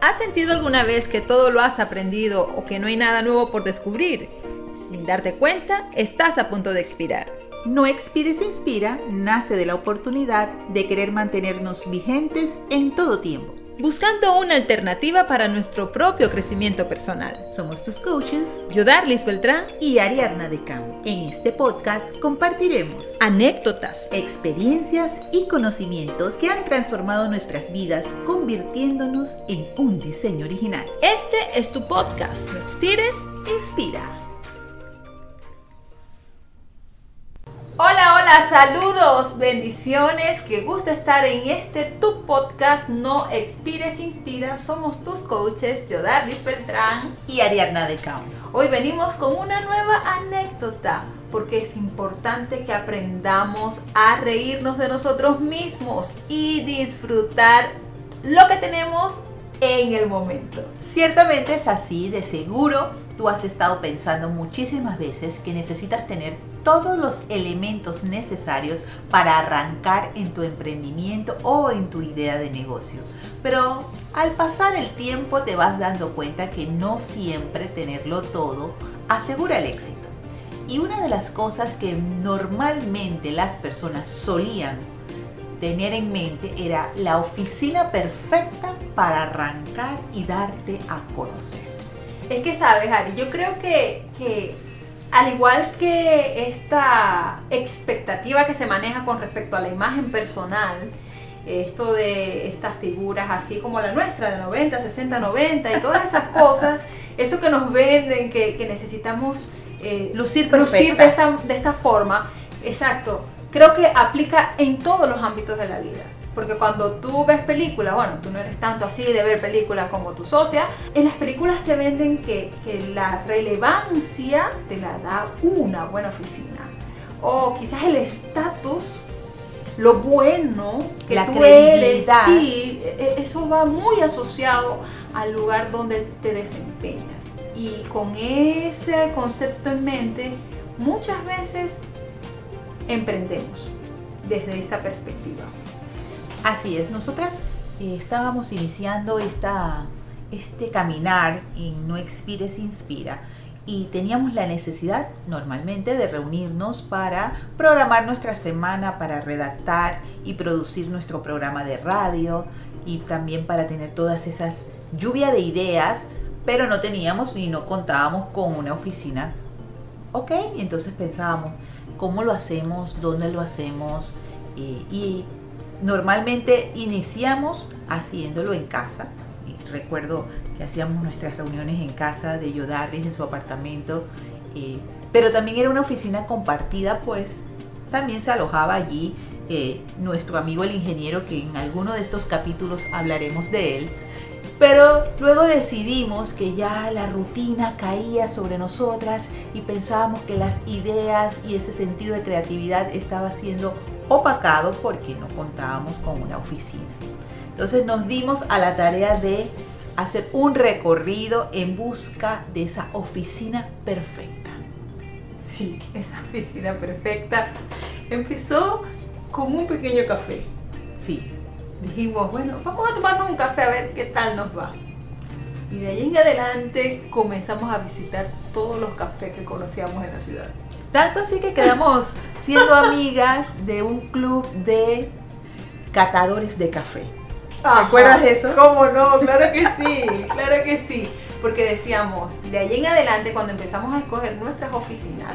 ¿Has sentido alguna vez que todo lo has aprendido o que no hay nada nuevo por descubrir? Sin darte cuenta, estás a punto de expirar. No Expires Inspira nace de la oportunidad de querer mantenernos vigentes en todo tiempo. Buscando una alternativa para nuestro propio crecimiento personal. Somos tus coaches, Yodarlis Beltrán y Ariadna de Cam. En este podcast compartiremos anécdotas, experiencias y conocimientos que han transformado nuestras vidas, convirtiéndonos en un diseño original. Este es tu podcast. No expires, Inspira. Hola, saludos, bendiciones, qué gusto estar en este tu podcast No Expires Inspira. Somos tus coaches, Yodarlis Beltrán y Ariadna de Cam. Hoy venimos con una nueva anécdota, porque es importante que aprendamos a reírnos de nosotros mismos y disfrutar lo que tenemos en el momento. Ciertamente es así, de seguro tú has estado pensando muchísimas veces que necesitas tener todos los elementos necesarios para arrancar en tu emprendimiento o en tu idea de negocio. Pero al pasar el tiempo te vas dando cuenta que no siempre tenerlo todo asegura el éxito. Y una de las cosas que normalmente las personas solían tener en mente era la oficina perfecta para arrancar y darte a conocer. Es que sabes, Ari, yo creo que, que al igual que esta expectativa que se maneja con respecto a la imagen personal, esto de estas figuras así como la nuestra, de 90, 60, 90 y todas esas cosas, eso que nos venden, que, necesitamos eh, lucir, lucir de, esta, de esta forma, exacto, creo que aplica en todos los ámbitos de la vida. Porque cuando tú ves películas, bueno, tú no eres tanto así de ver películas como tu socia, en las películas te venden que, la relevancia te la da una buena oficina. O quizás el estatus, lo bueno que tú eres, sí, e, e, eso va muy asociado al lugar donde te desempeñas. Y con ese concepto en mente, muchas veces emprendemos desde esa perspectiva. Así es, nosotras eh, estábamos iniciando esta, este caminar en No Expires Inspira y teníamos la necesidad normalmente de reunirnos para programar nuestra semana, para redactar y producir nuestro programa de radio y también para tener todas esas lluvia de ideas, pero no teníamos y no contábamos con una oficina. Ok, entonces pensábamos, ¿cómo lo hacemos? ¿Dónde lo hacemos? Eh, y Normalmente iniciamos haciéndolo en casa. Recuerdo que hacíamos nuestras reuniones en casa de Yodaris en su apartamento. Eh, pero también era una oficina compartida, pues también se alojaba allí eh, nuestro amigo el ingeniero, que en alguno de estos capítulos hablaremos de él. Pero luego decidimos que ya la rutina caía sobre nosotras y pensábamos que las ideas y ese sentido de creatividad estaba siendo opacado porque no contábamos con una oficina. Entonces nos dimos a la tarea de hacer un recorrido en busca de esa oficina perfecta. Sí, esa oficina perfecta empezó con un pequeño café. Sí. Dijimos, bueno, vamos a tomarnos un café a ver qué tal nos va. Y de ahí en adelante comenzamos a visitar todos los cafés que conocíamos en la ciudad. Tanto así que quedamos siendo amigas de un club de catadores de café. ¿Te acuerdas de eso? ¿Cómo no? Claro que sí, claro que sí. Porque decíamos, de ahí en adelante, cuando empezamos a escoger nuestras oficinas,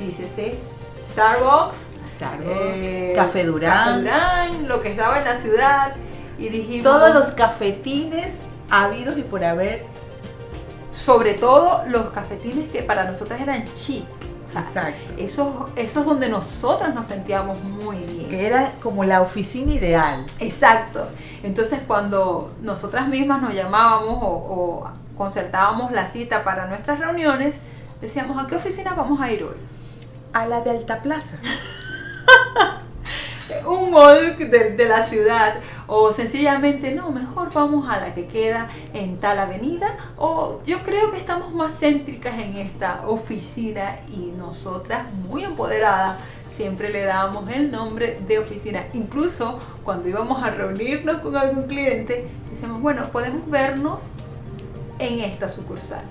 dícese Starbucks, Starbucks eh, Café Durán, Café Durán, lo que estaba en la ciudad, y dijimos... Todos los cafetines habidos y por haber. Sobre todo los cafetines que para nosotras eran chic. Exacto. Eso, eso es donde nosotras nos sentíamos muy bien. Que era como la oficina ideal. Exacto. Entonces cuando nosotras mismas nos llamábamos o, o concertábamos la cita para nuestras reuniones, decíamos, ¿a qué oficina vamos a ir hoy? A la de Alta Plaza. un mall de, la ciudad o sencillamente no, mejor vamos a la que queda en tal avenida o yo creo que estamos más céntricas en esta oficina y nosotras muy empoderadas siempre le dábamos el nombre de oficina. Incluso cuando íbamos a reunirnos con algún cliente, decíamos, bueno, podemos vernos en esta sucursal.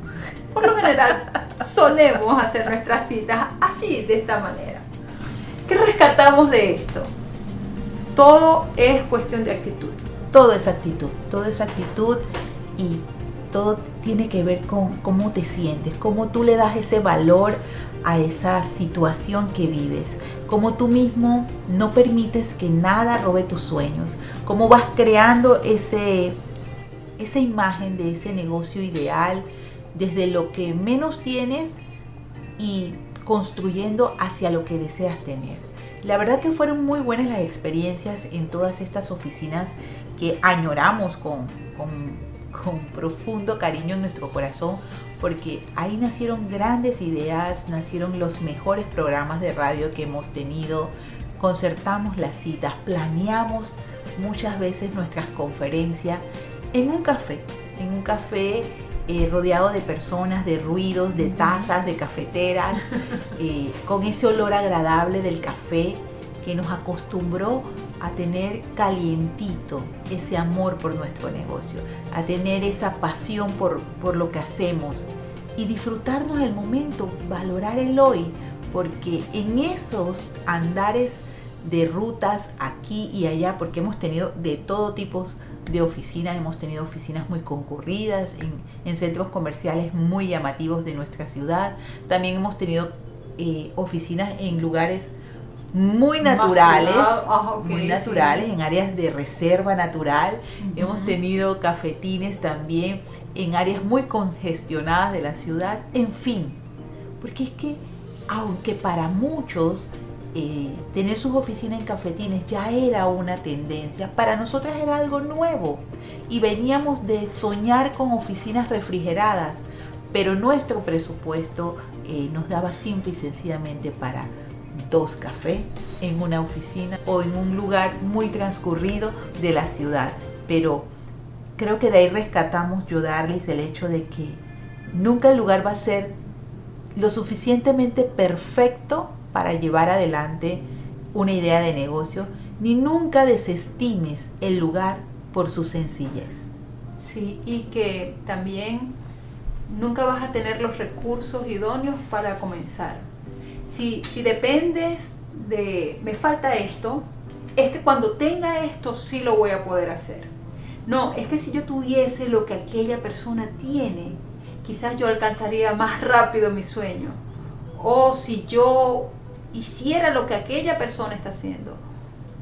Por lo general, solemos hacer nuestras citas así, de esta manera. ¿Qué rescatamos de esto? Todo es cuestión de actitud. Todo es actitud, todo es actitud y todo tiene que ver con cómo te sientes, cómo tú le das ese valor a esa situación que vives, cómo tú mismo no permites que nada robe tus sueños, cómo vas creando ese, esa imagen de ese negocio ideal desde lo que menos tienes y construyendo hacia lo que deseas tener. La verdad que fueron muy buenas las experiencias en todas estas oficinas que añoramos con, con, profundo cariño en nuestro corazón, porque ahí nacieron grandes ideas, nacieron los mejores programas de radio que hemos tenido, concertamos las citas, planeamos muchas veces nuestras conferencias en un café, en un café eh, rodeado de personas, de ruidos, de tazas, de cafeteras, eh, con ese olor agradable del café que nos acostumbró a tener calientito ese amor por nuestro negocio, a tener esa pasión por, por lo que hacemos y disfrutarnos el momento, valorar el hoy, porque en esos andares de rutas aquí y allá, porque hemos tenido de todo tipo de oficinas, hemos tenido oficinas muy concurridas en, centros comerciales muy llamativos de nuestra ciudad, también hemos tenido eh, oficinas en lugares muy naturales, ah, muy naturales, en áreas de reserva natural. Hemos tenido cafetines también en áreas muy congestionadas de la ciudad. En fin, porque es que aunque para muchos eh, tener sus oficinas en cafetines ya era una tendencia, para nosotras era algo nuevo y veníamos de soñar con oficinas refrigeradas, pero nuestro presupuesto eh, nos daba simple y sencillamente para dos cafés en una oficina o en un lugar muy transcurrido de la ciudad. Pero creo que de ahí rescatamos yo darles el hecho de que nunca el lugar va a ser lo suficientemente perfecto para llevar adelante una idea de negocio, ni nunca desestimes el lugar por su sencillez. Sí, y que también nunca vas a tener los recursos idóneos para comenzar si, si dependes de, me falta esto, es que cuando tenga esto sí lo voy a poder hacer. No, es que si yo tuviese lo que aquella persona tiene, quizás yo alcanzaría más rápido mi sueño. O si yo hiciera lo que aquella persona está haciendo.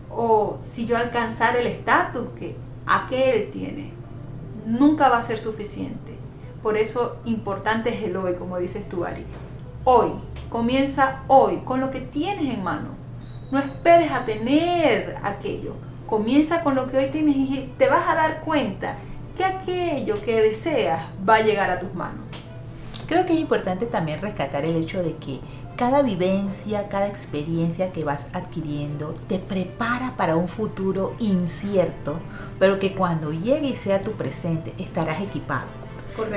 O si yo alcanzara el estatus que aquel tiene. Nunca va a ser suficiente. Por eso importante es el hoy, como dices tú, Ari. Hoy, Comienza hoy con lo que tienes en mano. No esperes a tener aquello. Comienza con lo que hoy tienes y te vas a dar cuenta que aquello que deseas va a llegar a tus manos. Creo que es importante también rescatar el hecho de que cada vivencia, cada experiencia que vas adquiriendo te prepara para un futuro incierto, pero que cuando llegue y sea tu presente estarás equipado.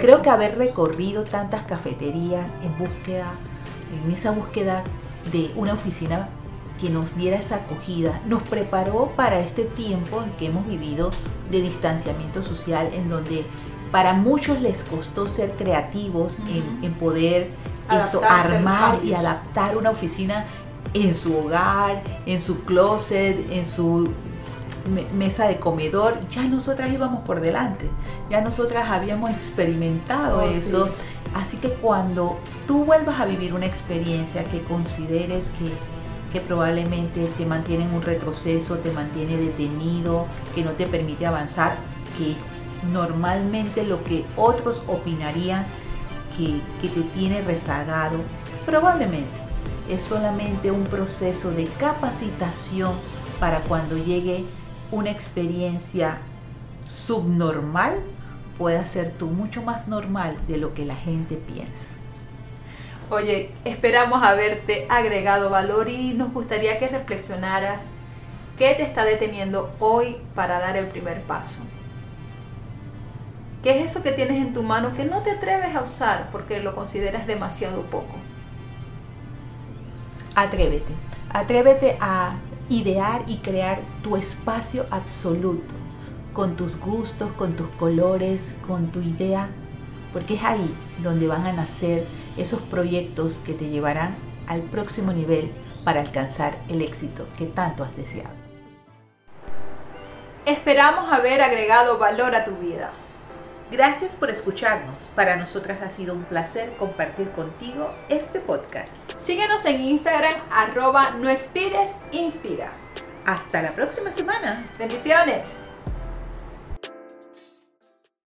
Creo que haber recorrido tantas cafeterías en búsqueda en esa búsqueda de una oficina que nos diera esa acogida, nos preparó para este tiempo en que hemos vivido de distanciamiento social, en donde para muchos les costó ser creativos en, poder armar y adaptar una oficina en su hogar, en su closet, en su mesa de comedor, ya nosotras íbamos por delante, ya nosotras habíamos experimentado oh, eso. Así que cuando tú vuelvas a vivir una experiencia que consideres que, que probablemente te mantiene en un retroceso, te mantiene detenido, que no te permite avanzar, que normalmente lo que otros opinarían que, te tiene rezagado, probablemente es solamente un proceso de capacitación para cuando llegue una experiencia subnormal pueda ser tú mucho más normal de lo que la gente piensa. Oye, esperamos haberte agregado valor y nos gustaría que reflexionaras qué te está deteniendo hoy para dar el primer paso. ¿Qué es eso que tienes en tu mano que no te atreves a usar porque lo consideras demasiado poco? Atrévete Atrévete a idear y crear tu espacio absoluto, con tus gustos, con tus colores, con tu idea, porque es ahí donde van a nacer esos proyectos que te llevarán al próximo nivel para alcanzar el éxito que tanto has deseado. Esperamos haber agregado valor a tu vida. Gracias por escucharnos. Para nosotras ha sido un placer compartir contigo este podcast. Síguenos en Instagram, arroba no expires, inspira. Hasta la próxima semana. Bendiciones.